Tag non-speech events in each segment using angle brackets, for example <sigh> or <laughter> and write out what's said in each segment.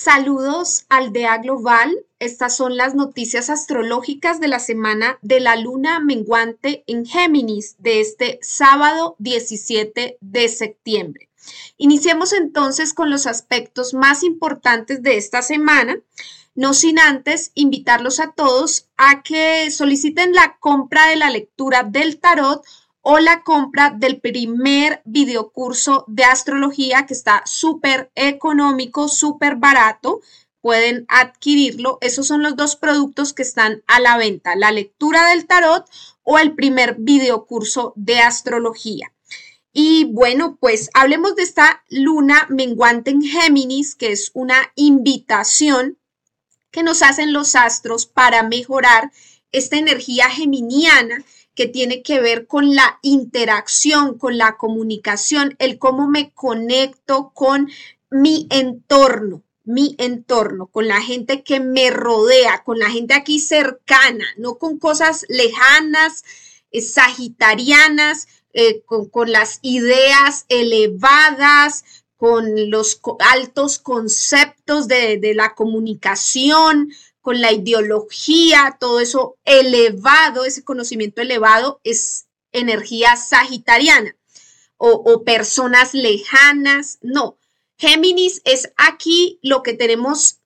Saludos Aldea Global. Estas son las noticias astrológicas de la semana de la luna menguante en Géminis de este sábado 17 de septiembre. Iniciemos entonces con los aspectos más importantes de esta semana, no sin antes invitarlos a todos a que soliciten la compra de la lectura del tarot o la compra del primer videocurso de astrología que está súper económico, súper barato. Pueden adquirirlo. Esos son los dos productos que están a la venta, la lectura del tarot o el primer videocurso de astrología. Y bueno, pues hablemos de esta luna menguante en Géminis, que es una invitación que nos hacen los astros para mejorar esta energía geminiana que tiene que ver con la interacción, con la comunicación, el cómo me conecto con mi entorno, mi entorno, con la gente que me rodea, con la gente aquí cercana, no con cosas lejanas, eh, sagitarianas, eh, con, las ideas elevadas, con los altos conceptos de, de la comunicación, con la ideología, todo eso elevado, ese conocimiento elevado es energía sagitariana o, personas lejanas. No, Géminis es aquí lo que tenemos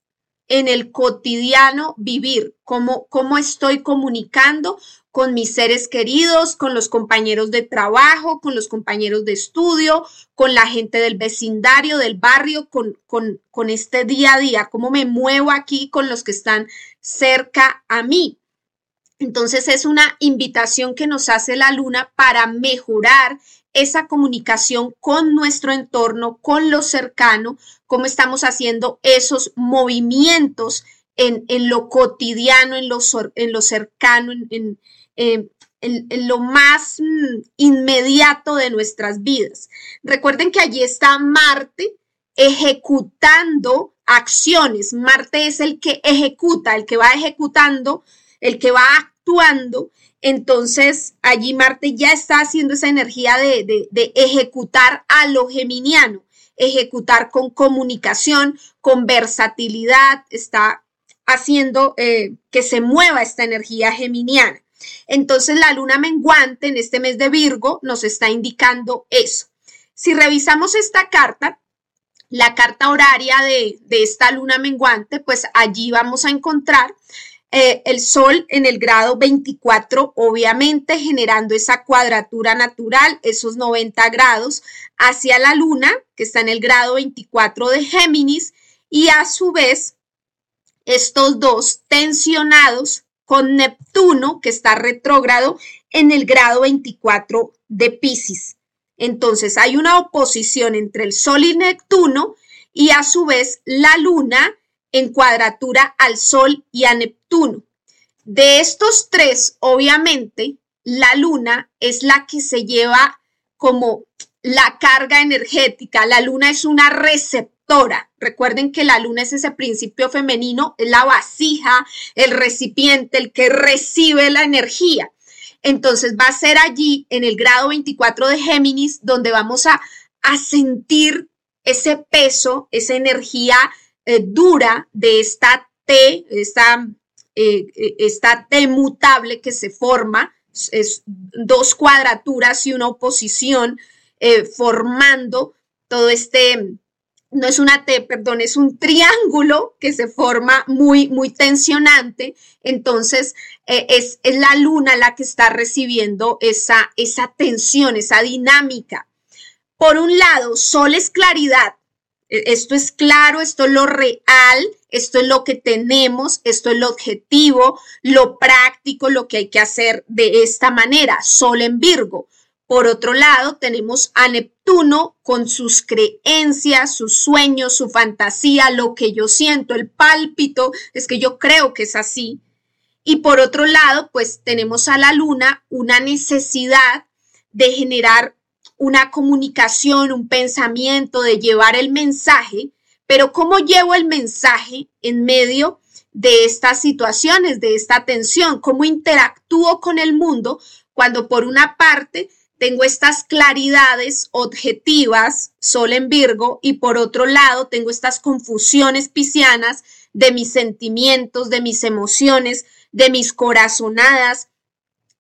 en el cotidiano vivir, cómo, cómo estoy comunicando con mis seres queridos, con los compañeros de trabajo, con los compañeros de estudio, con la gente del vecindario, del barrio, con, con, con este día a día, cómo me muevo aquí con los que están cerca a mí. Entonces es una invitación que nos hace la luna para mejorar esa comunicación con nuestro entorno, con lo cercano, cómo estamos haciendo esos movimientos en, en lo cotidiano, en lo, en lo cercano, en, eh, en, lo más mm, inmediato de nuestras vidas. Recuerden que allí está Marte ejecutando acciones. Marte es el que ejecuta, el que va ejecutando, el que va actuando. Entonces, allí Marte ya está haciendo esa energía de, ejecutar a lo geminiano, ejecutar con comunicación, con versatilidad, está haciendo eh, que se mueva esta energía geminiana. Entonces la luna menguante en este mes de Virgo nos está indicando eso. Si revisamos esta carta, la carta horaria de, esta luna menguante, pues allí vamos a encontrar eh, el Sol en el grado 24, obviamente generando esa cuadratura natural, esos 90 grados, hacia la Luna, que está en el grado 24 de Géminis, y a su vez, estos dos tensionados con Neptuno, que está retrógrado en el grado 24 de Pisces. Entonces hay una oposición entre el Sol y Neptuno y a su vez la Luna en cuadratura al Sol y a Neptuno. De estos tres, obviamente, la Luna es la que se lleva como la carga energética. La Luna es una receptora Recuerden que la luna es ese principio femenino, es la vasija, el recipiente, el que recibe la energía. Entonces va a ser allí en el grado 24 de Géminis donde vamos a, sentir ese peso, esa energía eh, dura de esta T, esta, eh, eh, esta T mutable que se forma, es dos cuadraturas y una oposición formando todo este, no es una T, perdón, es un triángulo que se forma muy, muy tensionante. Entonces, eh, es, la luna la que está recibiendo esa, esa tensión, esa dinámica. Por un lado, sol es claridad. E, esto es claro, esto es lo real, esto es lo que tenemos, esto es lo objetivo, lo práctico, lo que hay que hacer de esta manera. Sol en Virgo. Por otro lado, tenemos a Neptuno con sus creencias, sus sueños, su fantasía, lo que yo siento, el pálpito, es que yo creo que es así. Y por otro lado, pues tenemos a la luna una necesidad de generar una comunicación, un pensamiento, de llevar el mensaje, pero ¿cómo llevo el mensaje en medio de estas situaciones, de esta tensión? ¿Cómo interactúo con el mundo cuando por una parte tengo estas claridades objetivas, Sol en Virgo, y por otro lado tengo estas confusiones piscianas de mis sentimientos, de mis emociones, de mis corazonadas,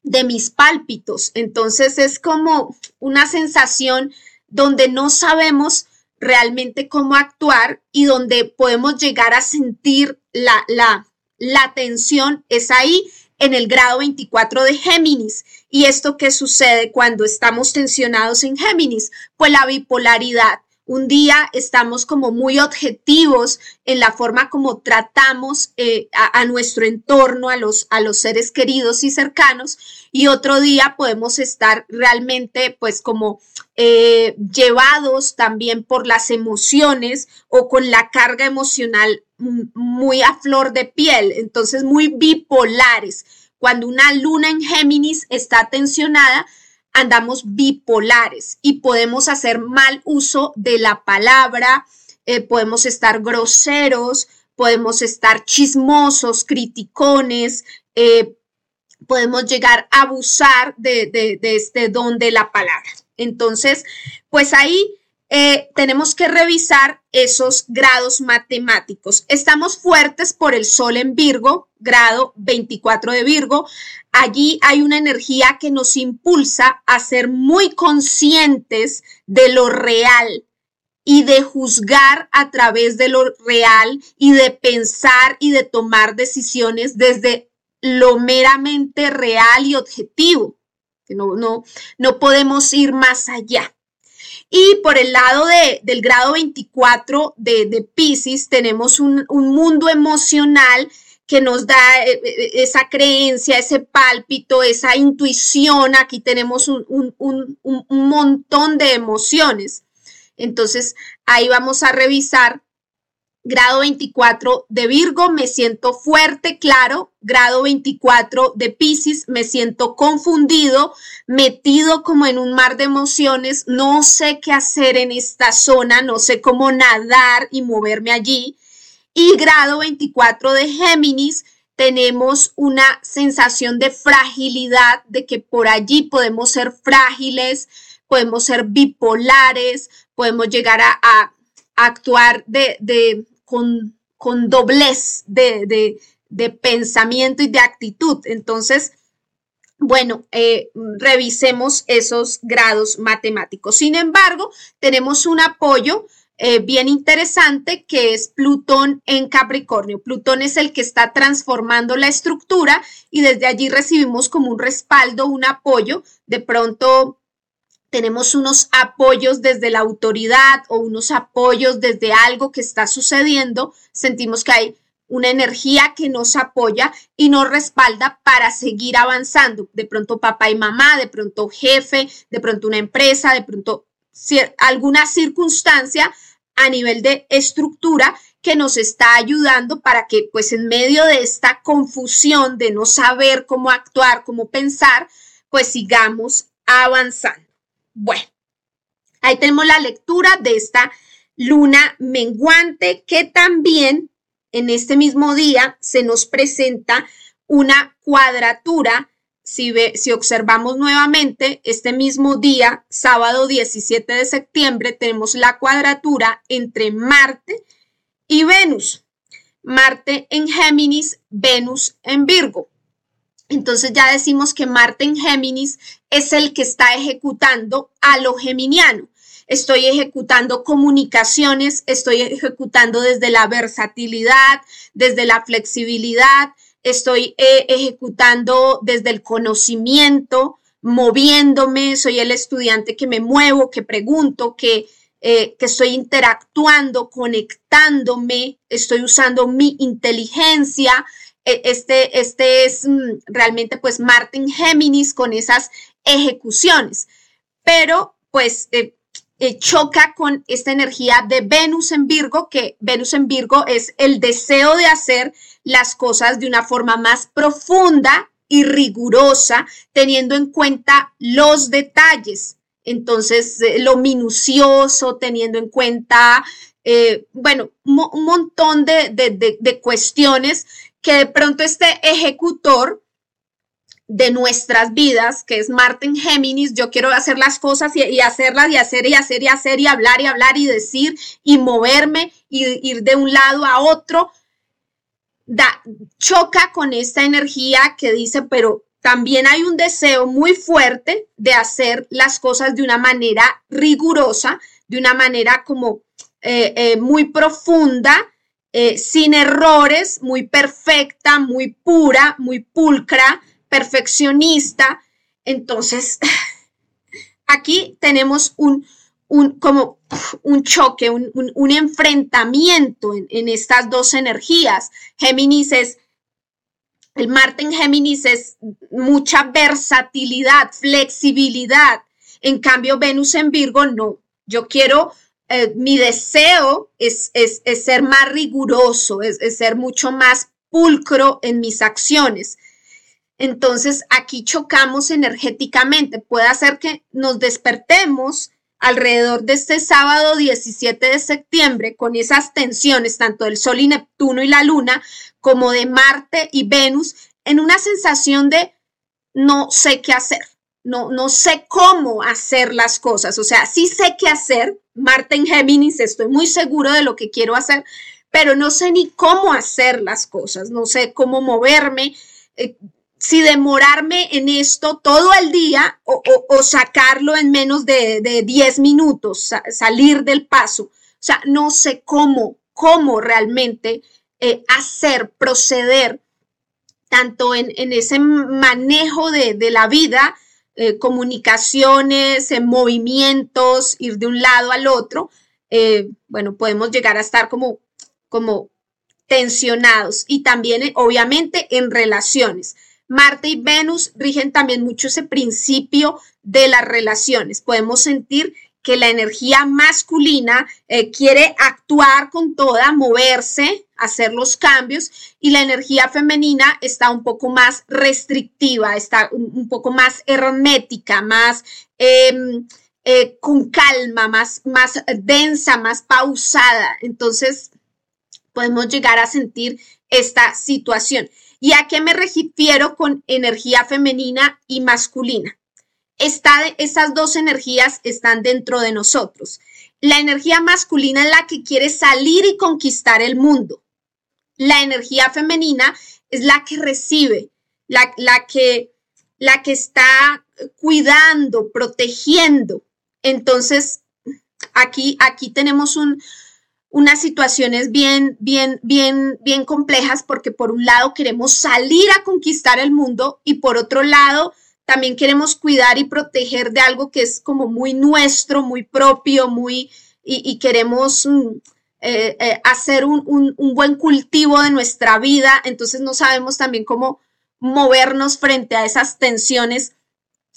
de mis pálpitos. Entonces es como una sensación donde no sabemos realmente cómo actuar y donde podemos llegar a sentir la, la, la tensión es ahí en el grado 24 de Géminis. ¿Y esto qué sucede cuando estamos tensionados en Géminis? Pues la bipolaridad. Un día estamos como muy objetivos en la forma como tratamos eh, a, nuestro entorno, a los, a los seres queridos y cercanos, y otro día podemos estar realmente pues como eh, llevados también por las emociones o con la carga emocional muy a flor de piel, entonces muy bipolares. Cuando una luna en Géminis está tensionada, andamos bipolares y podemos hacer mal uso de la palabra, eh, podemos estar groseros, podemos estar chismosos, criticones, eh, podemos llegar a abusar de, de, de, este don de la palabra. Entonces, pues ahí eh, tenemos que revisar esos grados matemáticos. Estamos fuertes por el Sol en Virgo, grado 24 de Virgo. Allí hay una energía que nos impulsa a ser muy conscientes de lo real y de juzgar a través de lo real y de pensar y de tomar decisiones desde lo meramente real y objetivo. No, no, no podemos ir más allá. Y por el lado de, del grado 24 de, de Pisces tenemos un, mundo emocional que nos da eh, eh, esa creencia, ese pálpito, esa intuición. Aquí tenemos un, un, un, montón de emociones. Entonces, ahí vamos a revisar grado 24 de Virgo, me siento fuerte, claro. Grado 24 de Pisces, me siento confundido, metido como en un mar de emociones. No sé qué hacer en esta zona, no sé cómo nadar y moverme allí. Y grado 24 de Géminis, tenemos una sensación de fragilidad, de que por allí podemos ser frágiles, podemos ser bipolares, podemos llegar a, actuar de, de con, doblez de, pensamiento y de actitud. Entonces, bueno, eh, revisemos esos grados matemáticos. Sin embargo, tenemos un apoyo eh, bien interesante que es Plutón en Capricornio. Plutón es el que está transformando la estructura y desde allí recibimos como un respaldo, un apoyo. De pronto tenemos unos apoyos desde la autoridad o unos apoyos desde algo que está sucediendo, sentimos que hay una energía que nos apoya y nos respalda para seguir avanzando. De pronto papá y mamá, de pronto jefe, de pronto una empresa, de pronto alguna circunstancia a nivel de estructura que nos está ayudando para que pues en medio de esta confusión de no saber cómo actuar, cómo pensar, pues sigamos avanzando. Bueno, ahí tenemos la lectura de esta luna menguante que también en este mismo día se nos presenta una cuadratura. Si, si observamos nuevamente, este mismo día, sábado 17 de septiembre, tenemos la cuadratura entre Marte y Venus. Marte en Géminis, Venus en Virgo. Entonces ya decimos que Marte en Géminis es el que está ejecutando a lo geminiano. Estoy ejecutando comunicaciones, estoy ejecutando desde la versatilidad, desde la flexibilidad, estoy eh, ejecutando desde el conocimiento, moviéndome, soy el estudiante que me muevo, que pregunto, que, eh, que estoy interactuando, conectándome, estoy usando mi inteligencia, este, este es mm, realmente pues Martin Géminis con esas ejecuciones, pero pues eh, eh, choca con esta energía de Venus en Virgo, que Venus en Virgo es el deseo de hacer las cosas de una forma más profunda y rigurosa, teniendo en cuenta los detalles. Entonces, eh, lo minucioso, teniendo en cuenta, bueno, un montón de, de, de cuestiones que de pronto este ejecutor de nuestras vidas, que es Marte en Géminis, yo quiero hacer las cosas y, hacerlas y hacer y hacer y hacer y hablar y hablar y decir y moverme y ir de un lado a otro, da, choca con esta energía que dice, pero también hay un deseo muy fuerte de hacer las cosas de una manera rigurosa, de una manera como eh, eh, muy profunda, eh, sin errores, muy perfecta, muy pura, muy pulcra, perfeccionista. Entonces, <laughs> aquí tenemos un, un como un choque, un, enfrentamiento en, en, estas dos energías. Géminis es, el Marte en Géminis es mucha versatilidad, flexibilidad. En cambio, Venus en Virgo, no. Yo quiero, eh, mi deseo es, es, ser más riguroso, es, es ser mucho más pulcro en mis acciones. Entonces aquí chocamos energéticamente. Puede hacer que nos despertemos alrededor de este sábado 17 de septiembre con esas tensiones, tanto del Sol y Neptuno y la Luna, como de Marte y Venus, en una sensación de no sé qué hacer, no, no sé cómo hacer las cosas. O sea, sí sé qué hacer. Marte en Géminis, estoy muy seguro de lo que quiero hacer, pero no sé ni cómo hacer las cosas, no sé cómo moverme. Eh, si demorarme en esto todo el día o, sacarlo en menos de, 10 minutos, salir del paso. O sea, no sé cómo, cómo realmente eh, hacer, proceder, tanto en, ese manejo de, la vida, eh, comunicaciones, en movimientos, ir de un lado al otro. Eh, bueno, podemos llegar a estar como, como tensionados y también, obviamente, en relaciones. Marte y Venus rigen también mucho ese principio de las relaciones. Podemos sentir que la energía masculina eh, quiere actuar con toda, moverse, hacer los cambios y la energía femenina está un poco más restrictiva, está un, poco más hermética, más em, eh, con calma, más, más densa, más pausada. Entonces podemos llegar a sentir esta situación. ¿Y a qué me refiero con energía femenina y masculina? esas dos energías están dentro de nosotros. La energía masculina es la que quiere salir y conquistar el mundo. La energía femenina es la que recibe, la, la, que, la que está cuidando, protegiendo. Entonces, aquí, aquí tenemos un, unas situaciones bien, bien, bien, bien complejas porque por un lado queremos salir a conquistar el mundo y por otro lado también queremos cuidar y proteger de algo que es como muy nuestro, muy propio, muy, y, queremos mm, eh, eh, hacer un, un buen cultivo de nuestra vida. Entonces no sabemos también cómo movernos frente a esas tensiones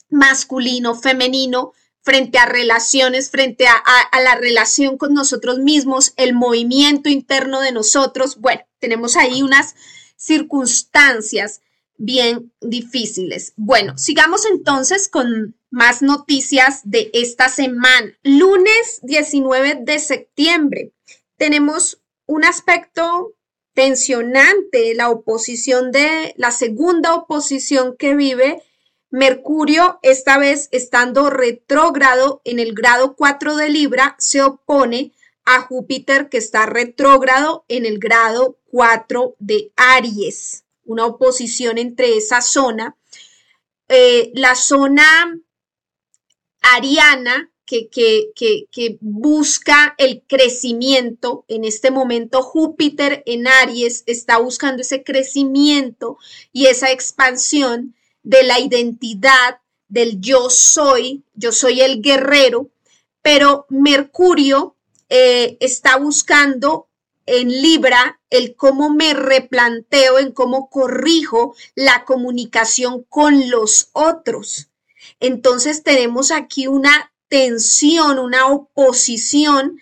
masculino, femenino, frente a relaciones, frente a, la relación con nosotros mismos, el movimiento interno de nosotros. Bueno, tenemos ahí unas circunstancias bien difíciles. Bueno, sigamos entonces con más noticias de esta semana. Lunes 19 de septiembre tenemos un aspecto tensionante, la oposición de la segunda oposición que vive Mercurio, esta vez estando retrógrado en el grado 4 de Libra, se opone a Júpiter que está retrógrado en el grado 4 de Aries. Una oposición entre esa zona. Eh, la zona ariana que, que, que, busca el crecimiento. En este momento Júpiter en Aries está buscando ese crecimiento y esa expansión de la identidad del yo soy, yo soy el guerrero, pero Mercurio eh, está buscando en Libra el cómo me replanteo, en cómo corrijo la comunicación con los otros. Entonces tenemos aquí una tensión, una oposición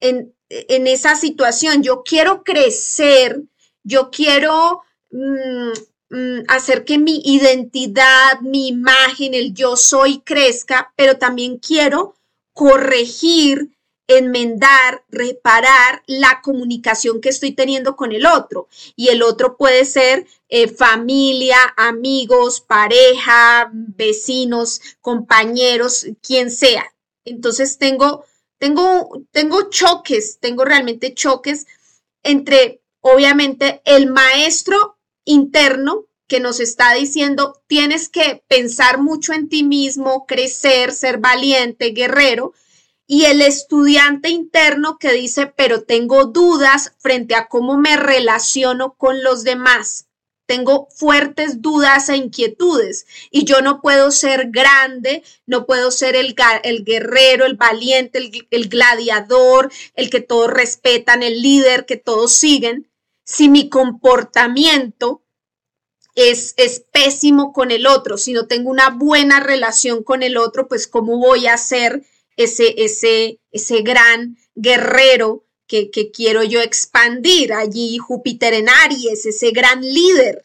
en, en esa situación. Yo quiero crecer, yo quiero mm, Mm, hacer que mi identidad, mi imagen, el yo soy crezca, pero también quiero corregir enmendar, reparar la comunicación que estoy teniendo con el otro. Y el otro puede ser eh, familia, amigos, pareja, vecinos, compañeros, quien sea. Entonces tengo, tengo, tengo choques, tengo realmente choques entre, obviamente, el maestro interno que nos está diciendo, tienes que pensar mucho en ti mismo, crecer, ser valiente, guerrero, y el estudiante interno que dice, pero tengo dudas frente a cómo me relaciono con los demás. Tengo fuertes dudas e inquietudes y yo no puedo ser grande, no puedo ser el, guerrero, el valiente, el, el gladiador, el que todos respetan, el líder que todos siguen, si mi comportamiento es, es, pésimo con el otro, si no tengo una buena relación con el otro, pues cómo voy a ser ese, ese, ese gran guerrero que, que quiero yo expandir allí, Júpiter en Aries, ese gran líder.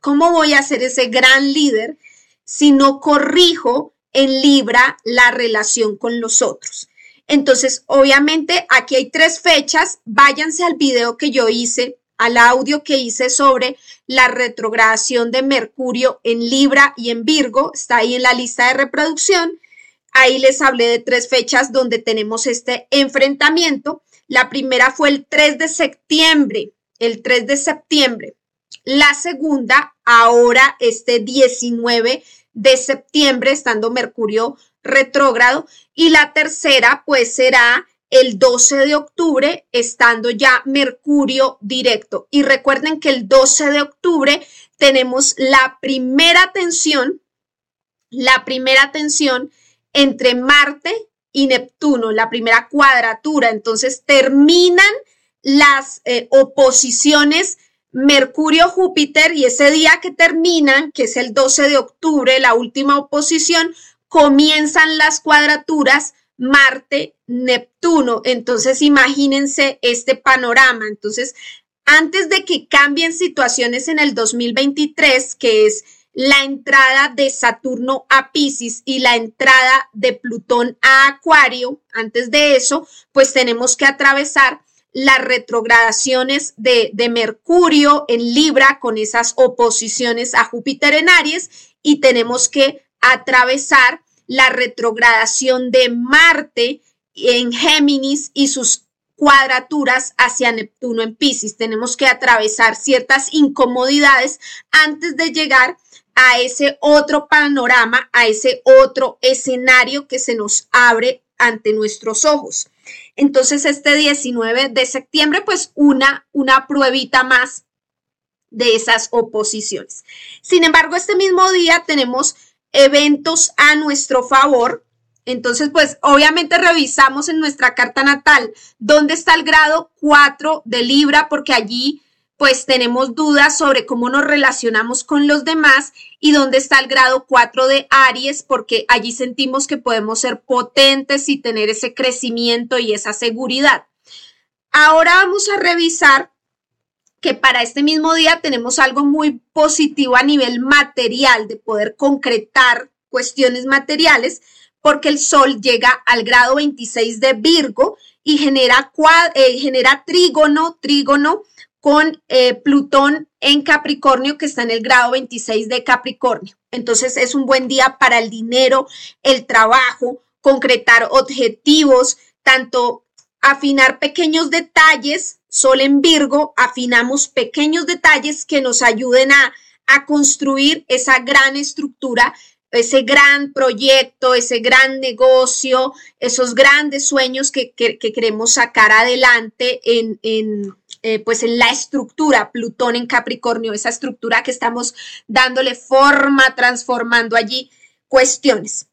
¿Cómo voy a ser ese gran líder si no corrijo en Libra la relación con los otros? Entonces, obviamente, aquí hay tres fechas. Váyanse al video que yo hice, al audio que hice sobre la retrogradación de Mercurio en Libra y en Virgo. Está ahí en la lista de reproducción. Ahí les hablé de tres fechas donde tenemos este enfrentamiento. La primera fue el 3 de septiembre, el 3 de septiembre. La segunda, ahora este 19 de septiembre, estando Mercurio retrógrado. Y la tercera, pues será el 12 de octubre, estando ya Mercurio directo. Y recuerden que el 12 de octubre tenemos la primera tensión, la primera tensión entre Marte y Neptuno, la primera cuadratura. Entonces terminan las eh, oposiciones Mercurio-Júpiter y ese día que terminan, que es el 12 de octubre, la última oposición, comienzan las cuadraturas Marte-Neptuno. Entonces imagínense este panorama. Entonces, antes de que cambien situaciones en el 2023, que es la entrada de Saturno a Pisces y la entrada de Plutón a Acuario, antes de eso, pues tenemos que atravesar las retrogradaciones de, Mercurio en Libra con esas oposiciones a Júpiter en Aries y tenemos que atravesar la retrogradación de Marte en Géminis y sus cuadraturas hacia Neptuno en Pisces. Tenemos que atravesar ciertas incomodidades antes de llegar a ese otro panorama, a ese otro escenario que se nos abre ante nuestros ojos. Entonces, este 19 de septiembre, pues una, una pruebita más de esas oposiciones. Sin embargo, este mismo día tenemos eventos a nuestro favor. Entonces, pues obviamente revisamos en nuestra carta natal dónde está el grado 4 de Libra, porque allí pues tenemos dudas sobre cómo nos relacionamos con los demás y dónde está el grado 4 de Aries, porque allí sentimos que podemos ser potentes y tener ese crecimiento y esa seguridad. Ahora vamos a revisar que para este mismo día tenemos algo muy positivo a nivel material, de poder concretar cuestiones materiales, porque el Sol llega al grado 26 de Virgo y genera, eh, genera trígono, trígono con eh, Plutón en Capricornio, que está en el grado 26 de Capricornio. Entonces es un buen día para el dinero, el trabajo, concretar objetivos, tanto afinar pequeños detalles, Sol en Virgo, afinamos pequeños detalles que nos ayuden a, a construir esa gran estructura ese gran proyecto, ese gran negocio, esos grandes sueños que, queremos sacar adelante en, en eh, pues en la estructura Plutón en Capricornio, esa estructura que estamos dándole forma, transformando allí cuestiones.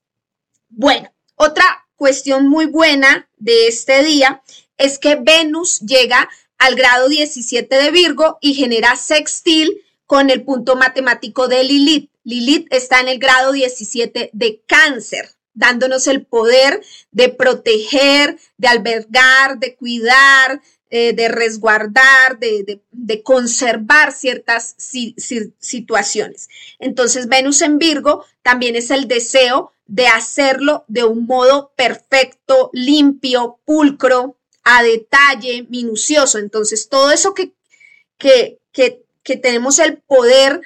Bueno, otra cuestión muy buena de este día es que Venus llega al grado 17 de Virgo y genera sextil con el punto matemático de Lilith. Lilith está en el grado 17 de cáncer, dándonos el poder de proteger, de albergar, de cuidar, eh, de resguardar, de, conservar ciertas situaciones. Entonces, Venus en Virgo también es el deseo de hacerlo de un modo perfecto, limpio, pulcro, a detalle, minucioso. Entonces, todo eso que, que, que, tenemos el poder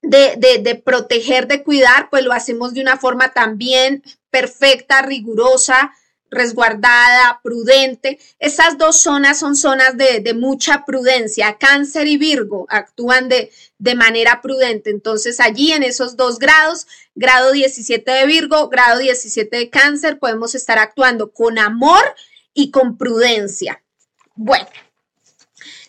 de, de, proteger, de cuidar, pues lo hacemos de una forma también perfecta, rigurosa, resguardada, prudente. Esas dos zonas son zonas de, mucha prudencia. Cáncer y Virgo actúan de, de, manera prudente. Entonces allí en esos dos grados, grado 17 de Virgo, grado 17 de Cáncer, podemos estar actuando con amor y con prudencia. Bueno,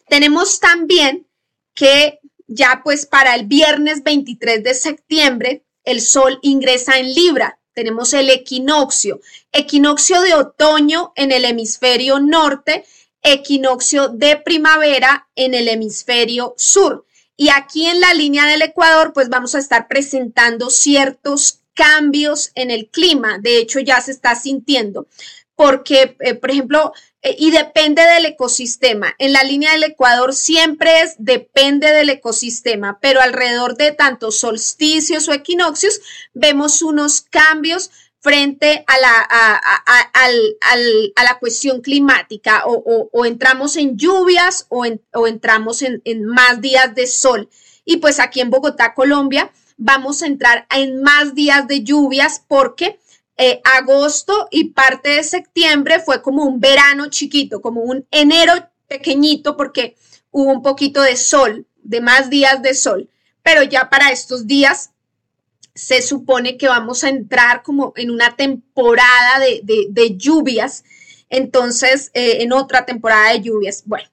tenemos también que ya pues para el viernes 23 de septiembre, el Sol ingresa en Libra tenemos el equinoccio, equinoccio de otoño en el hemisferio norte, equinoccio de primavera en el hemisferio sur. Y aquí en la línea del Ecuador, pues vamos a estar presentando ciertos cambios en el clima. De hecho, ya se está sintiendo porque, eh, por ejemplo, eh, y depende del ecosistema. En la línea del Ecuador siempre es depende del ecosistema, pero alrededor de tantos solsticios o equinoccios vemos unos cambios frente a la, a, la cuestión climática o, entramos en lluvias o, entramos en, en más días de sol. Y pues aquí en Bogotá, Colombia, vamos a entrar en más días de lluvias porque eh, agosto y parte de septiembre fue como un verano chiquito, como un enero pequeñito porque hubo un poquito de sol, de más días de sol, pero ya para estos días se supone que vamos a entrar como en una temporada de, lluvias, entonces eh, en otra temporada de lluvias, bueno,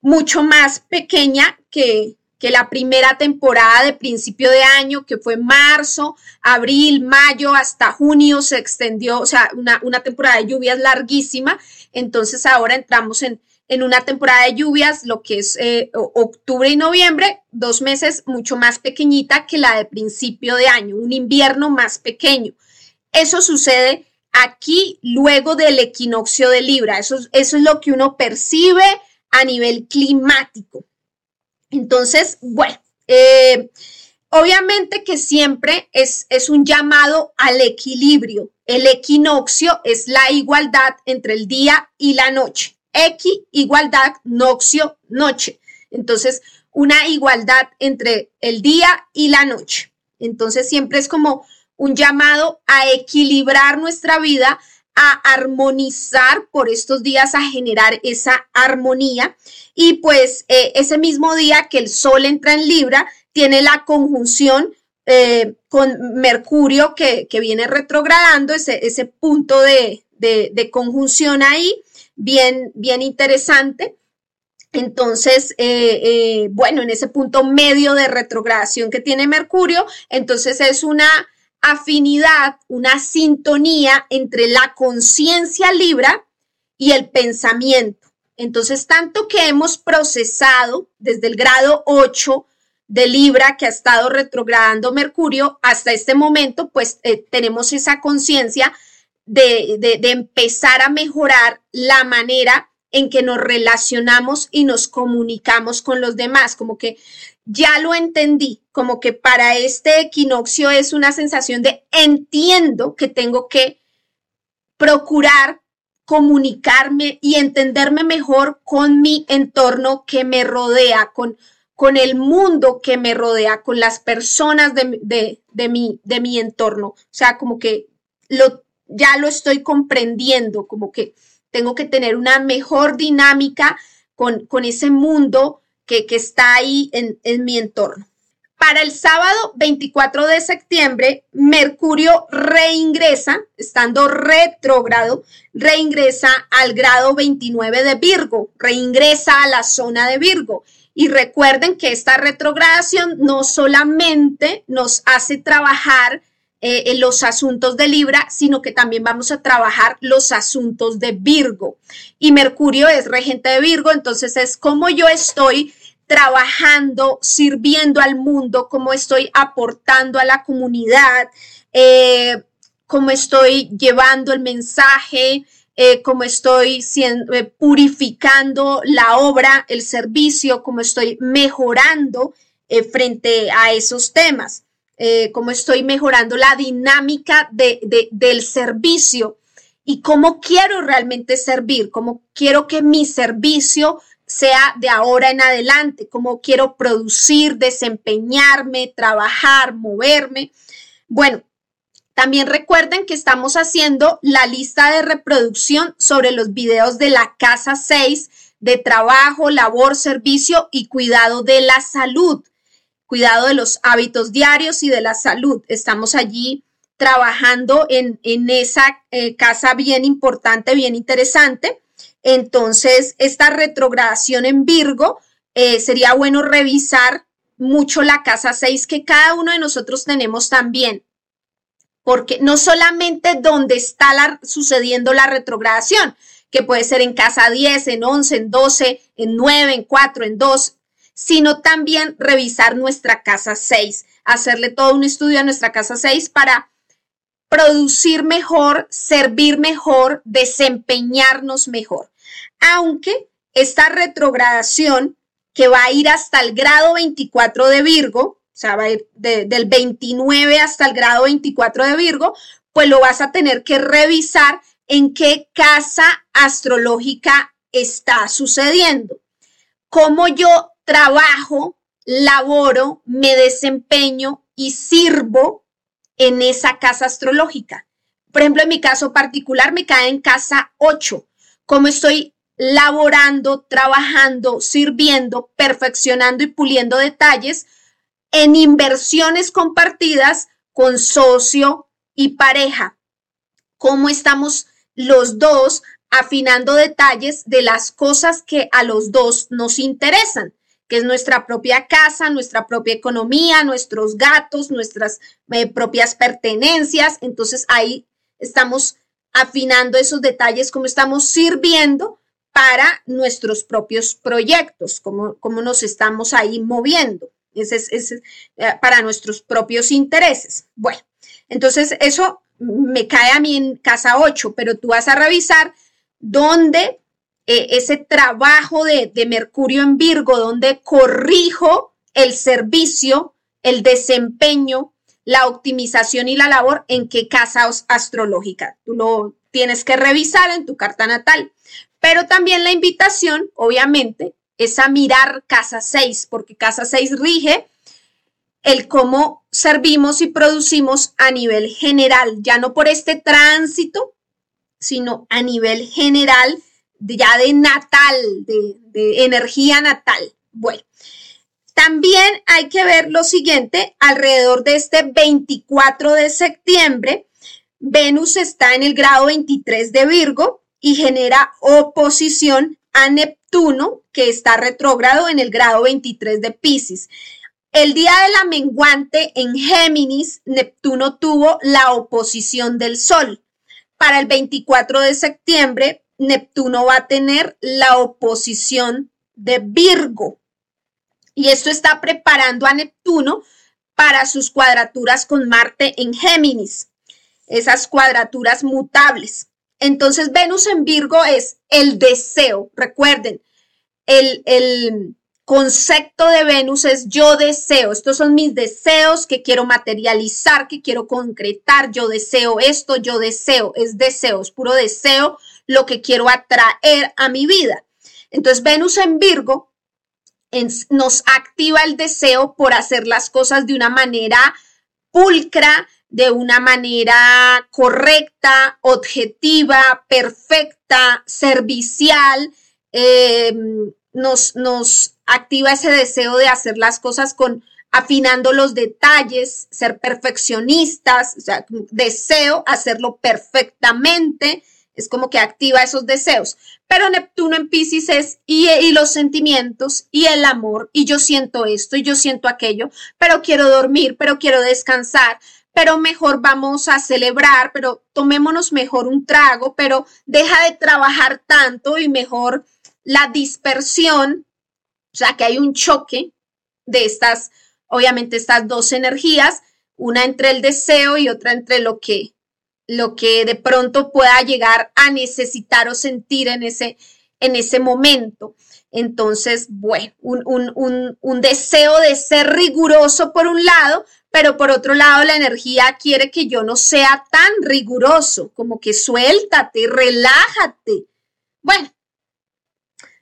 mucho más pequeña que, que la primera temporada de principio de año, que fue marzo, abril, mayo, hasta junio, se extendió, o sea, una, temporada de lluvias larguísima. Entonces ahora entramos en, en una temporada de lluvias, lo que es eh, octubre y noviembre, dos meses mucho más pequeñita que la de principio de año, un invierno más pequeño. Eso sucede aquí luego del equinoccio de Libra. Eso, eso es lo que uno percibe a nivel climático. Entonces, bueno, eh, obviamente que siempre es, es un llamado al equilibrio. El equinoccio es la igualdad entre el día y la noche. Equi, igualdad, noxio, noche. Entonces, una igualdad entre el día y la noche. Entonces, siempre es como un llamado a equilibrar nuestra vida, a armonizar por estos días, a generar esa armonía. Y pues eh, ese mismo día que el Sol entra en Libra, tiene la conjunción eh, con Mercurio que, viene retrogradando, ese, ese punto de, conjunción ahí, bien, bien interesante. Entonces, eh, bueno, en ese punto medio de retrogradación que tiene Mercurio, entonces es una afinidad, una sintonía entre la conciencia libra y el pensamiento. Entonces, tanto que hemos procesado desde el grado 8 de Libra que ha estado retrogradando Mercurio hasta este momento, pues eh, tenemos esa conciencia de, de empezar a mejorar la manera en que nos relacionamos y nos comunicamos con los demás, como que ya lo entendí, como que para este equinoccio es una sensación de entiendo que tengo que procurar comunicarme y entenderme mejor con mi entorno que me rodea, con, con el mundo que me rodea, con las personas de, de, mi, de mi entorno. O sea, como que lo, ya lo estoy comprendiendo, como que tengo que tener una mejor dinámica con, con ese mundo que, está ahí en, mi entorno. Para el sábado 24 de septiembre, Mercurio reingresa, estando retrógrado, reingresa al grado 29 de Virgo, reingresa a la zona de Virgo. Y recuerden que esta retrogradación no solamente nos hace trabajar eh, en los asuntos de Libra, sino que también vamos a trabajar los asuntos de Virgo. Y Mercurio es regente de Virgo, entonces es como yo estoy trabajando, sirviendo al mundo, cómo estoy aportando a la comunidad, eh, cómo estoy llevando el mensaje, eh, cómo estoy eh, purificando la obra, el servicio, cómo estoy mejorando frente a esos temas, cómo estoy mejorando la dinámica del servicio y cómo quiero realmente servir, cómo quiero que mi servicio sea de ahora en adelante, cómo quiero producir, desempeñarme, trabajar, moverme. Bueno, también recuerden que estamos haciendo la lista de reproducción sobre los videos de la casa 6 de trabajo, labor, servicio y cuidado de la salud, cuidado de los hábitos diarios y de la salud. Estamos allí trabajando en, esa eh, casa bien importante, bien interesante. Entonces, esta retrogradación en Virgo, eh, sería bueno revisar mucho la casa 6 que cada uno de nosotros tenemos también. Porque no solamente donde está sucediendo la retrogradación, que puede ser en casa 10, en 11, en 12, en 9, en 4, en 2, sino también revisar nuestra casa 6, hacerle todo un estudio a nuestra casa 6 para producir mejor, servir mejor, desempeñarnos mejor. Aunque esta retrogradación que va a ir hasta el grado 24 de Virgo, o sea, va a ir del 29 hasta el grado 24 de Virgo, pues lo vas a tener que revisar en qué casa astrológica está sucediendo. Cómo yo trabajo, laboro, me desempeño y sirvo en esa casa astrológica. Por ejemplo, en mi caso particular me cae en casa 8. Cómo estoy laborando, trabajando, sirviendo, perfeccionando y puliendo detalles en inversiones compartidas con socio y pareja. ¿Cómo estamos los dos afinando detalles de las cosas que a los dos nos interesan? Que es nuestra propia casa, nuestra propia economía, nuestros gatos, nuestras eh, propias pertenencias. Entonces ahí estamos afinando esos detalles, cómo estamos sirviendo para nuestros propios proyectos, cómo, cómo nos estamos ahí moviendo. Es, eh, para nuestros propios intereses. Bueno, entonces eso me cae a mí en casa 8, pero tú vas a revisar dónde eh, ese trabajo de, de Mercurio en Virgo, donde corrijo el servicio, el desempeño, la optimización y la labor, en qué casa astrológica. Tú lo tienes que revisar en tu carta natal. Pero también la invitación, obviamente, es a mirar casa 6, porque casa 6 rige el cómo servimos y producimos a nivel general, ya no por este tránsito, sino a nivel general, ya de natal, de, de energía natal. Bueno, también hay que ver lo siguiente, alrededor de este 24 de septiembre, Venus está en el grado 23 de Virgo y genera oposición a Neptuno, que está retrógrado en el grado 23 de Pisces. El día de la menguante en Géminis, Neptuno tuvo la oposición del Sol. Para el 24 de septiembre, Neptuno va a tener la oposición de Virgo. Y esto está preparando a Neptuno para sus cuadraturas con Marte en Géminis, esas cuadraturas mutables. Entonces, Venus en Virgo es el deseo. Recuerden, el, concepto de Venus es yo deseo. Estos son mis deseos que quiero materializar, que quiero concretar. Yo deseo esto, yo deseo. Es deseo, es puro deseo lo que quiero atraer a mi vida. Entonces, Venus en Virgo nos activa el deseo por hacer las cosas de una manera pulcra, de una manera correcta, objetiva, perfecta, servicial, eh, nos, nos activa ese deseo de hacer las cosas con afinando los detalles, ser perfeccionistas, deseo hacerlo perfectamente, es como que activa esos deseos. Pero Neptuno en Pisces es y, y, los sentimientos y el amor, y yo siento esto y yo siento aquello, pero quiero dormir, pero quiero descansar, pero mejor vamos a celebrar, pero tomémonos mejor un trago, pero deja de trabajar tanto y mejor la dispersión, o sea que hay un choque de estas, obviamente estas dos energías, una entre el deseo y otra entre lo que lo que de pronto pueda llegar a necesitar o sentir en ese, en ese momento. Entonces, bueno, un, deseo de ser riguroso por un lado, pero por otro lado la energía quiere que yo no sea tan riguroso, como que suéltate, relájate. Bueno,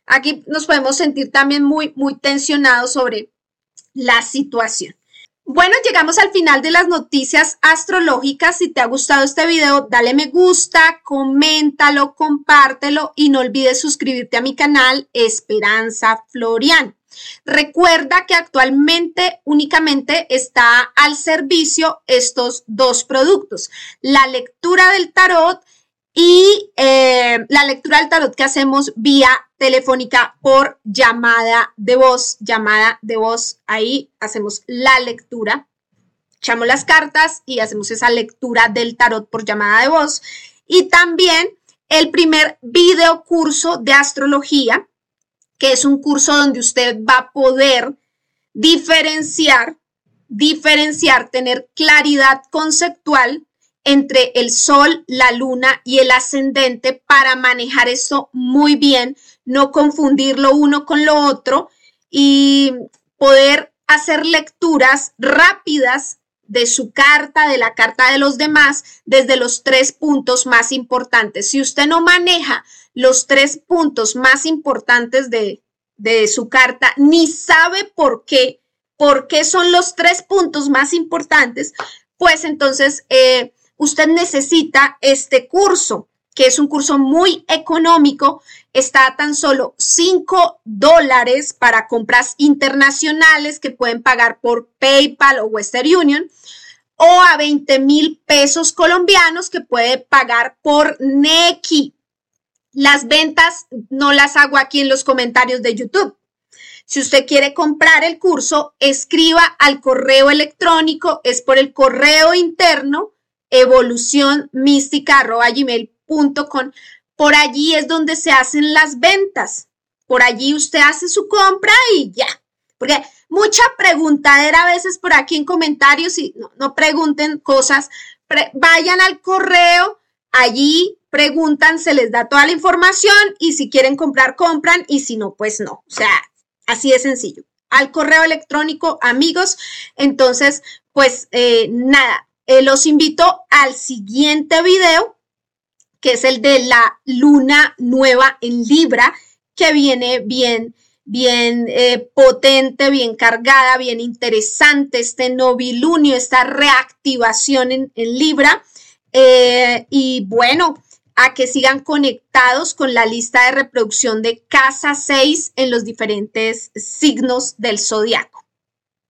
aquí nos podemos sentir también muy, muy tensionados sobre la situación. Bueno, llegamos al final de las noticias astrológicas. Si te ha gustado este video, dale me gusta, coméntalo, compártelo y no olvides suscribirte a mi canal Esperanza Florian. Recuerda que actualmente únicamente está al servicio estos dos productos, la lectura del tarot y eh, la lectura del tarot que hacemos vía telefónica por llamada de voz, llamada de voz, ahí hacemos la lectura, echamos las cartas y hacemos esa lectura del tarot por llamada de voz. Y también el primer video curso de astrología, que es un curso donde usted va a poder diferenciar, diferenciar, tener claridad conceptual entre el sol, la luna y el ascendente para manejar eso muy bien, no confundirlo uno con lo otro y poder hacer lecturas rápidas de su carta, de la carta de los demás, desde los tres puntos más importantes. Si usted no maneja los tres puntos más importantes de, de su carta, ni sabe por qué, por qué son los tres puntos más importantes, pues entonces eh, usted necesita este curso, que es un curso muy económico, está a tan solo 5 dólares para compras internacionales que pueden pagar por PayPal o Western Union o a 20 mil pesos colombianos que puede pagar por Neki. Las ventas no las hago aquí en los comentarios de YouTube. Si usted quiere comprar el curso, escriba al correo electrónico, es por el correo interno evolucionmística.gmail.com. Por allí es donde se hacen las ventas. Por allí usted hace su compra y ya. Porque mucha preguntadera a veces por aquí en comentarios y no, pregunten cosas. vayan al correo, allí preguntan, se les da toda la información y si quieren comprar, compran y si no, pues no. O sea, así de sencillo. Al correo electrónico, amigos. Entonces, pues eh, nada, eh, los invito al siguiente video, que es el de la luna nueva en Libra, que viene bien, bien eh, potente, bien cargada, bien interesante, este novilunio, esta reactivación en, Libra. Eh, y bueno, a que sigan conectados con la lista de reproducción de casa 6 en los diferentes signos del zodiaco.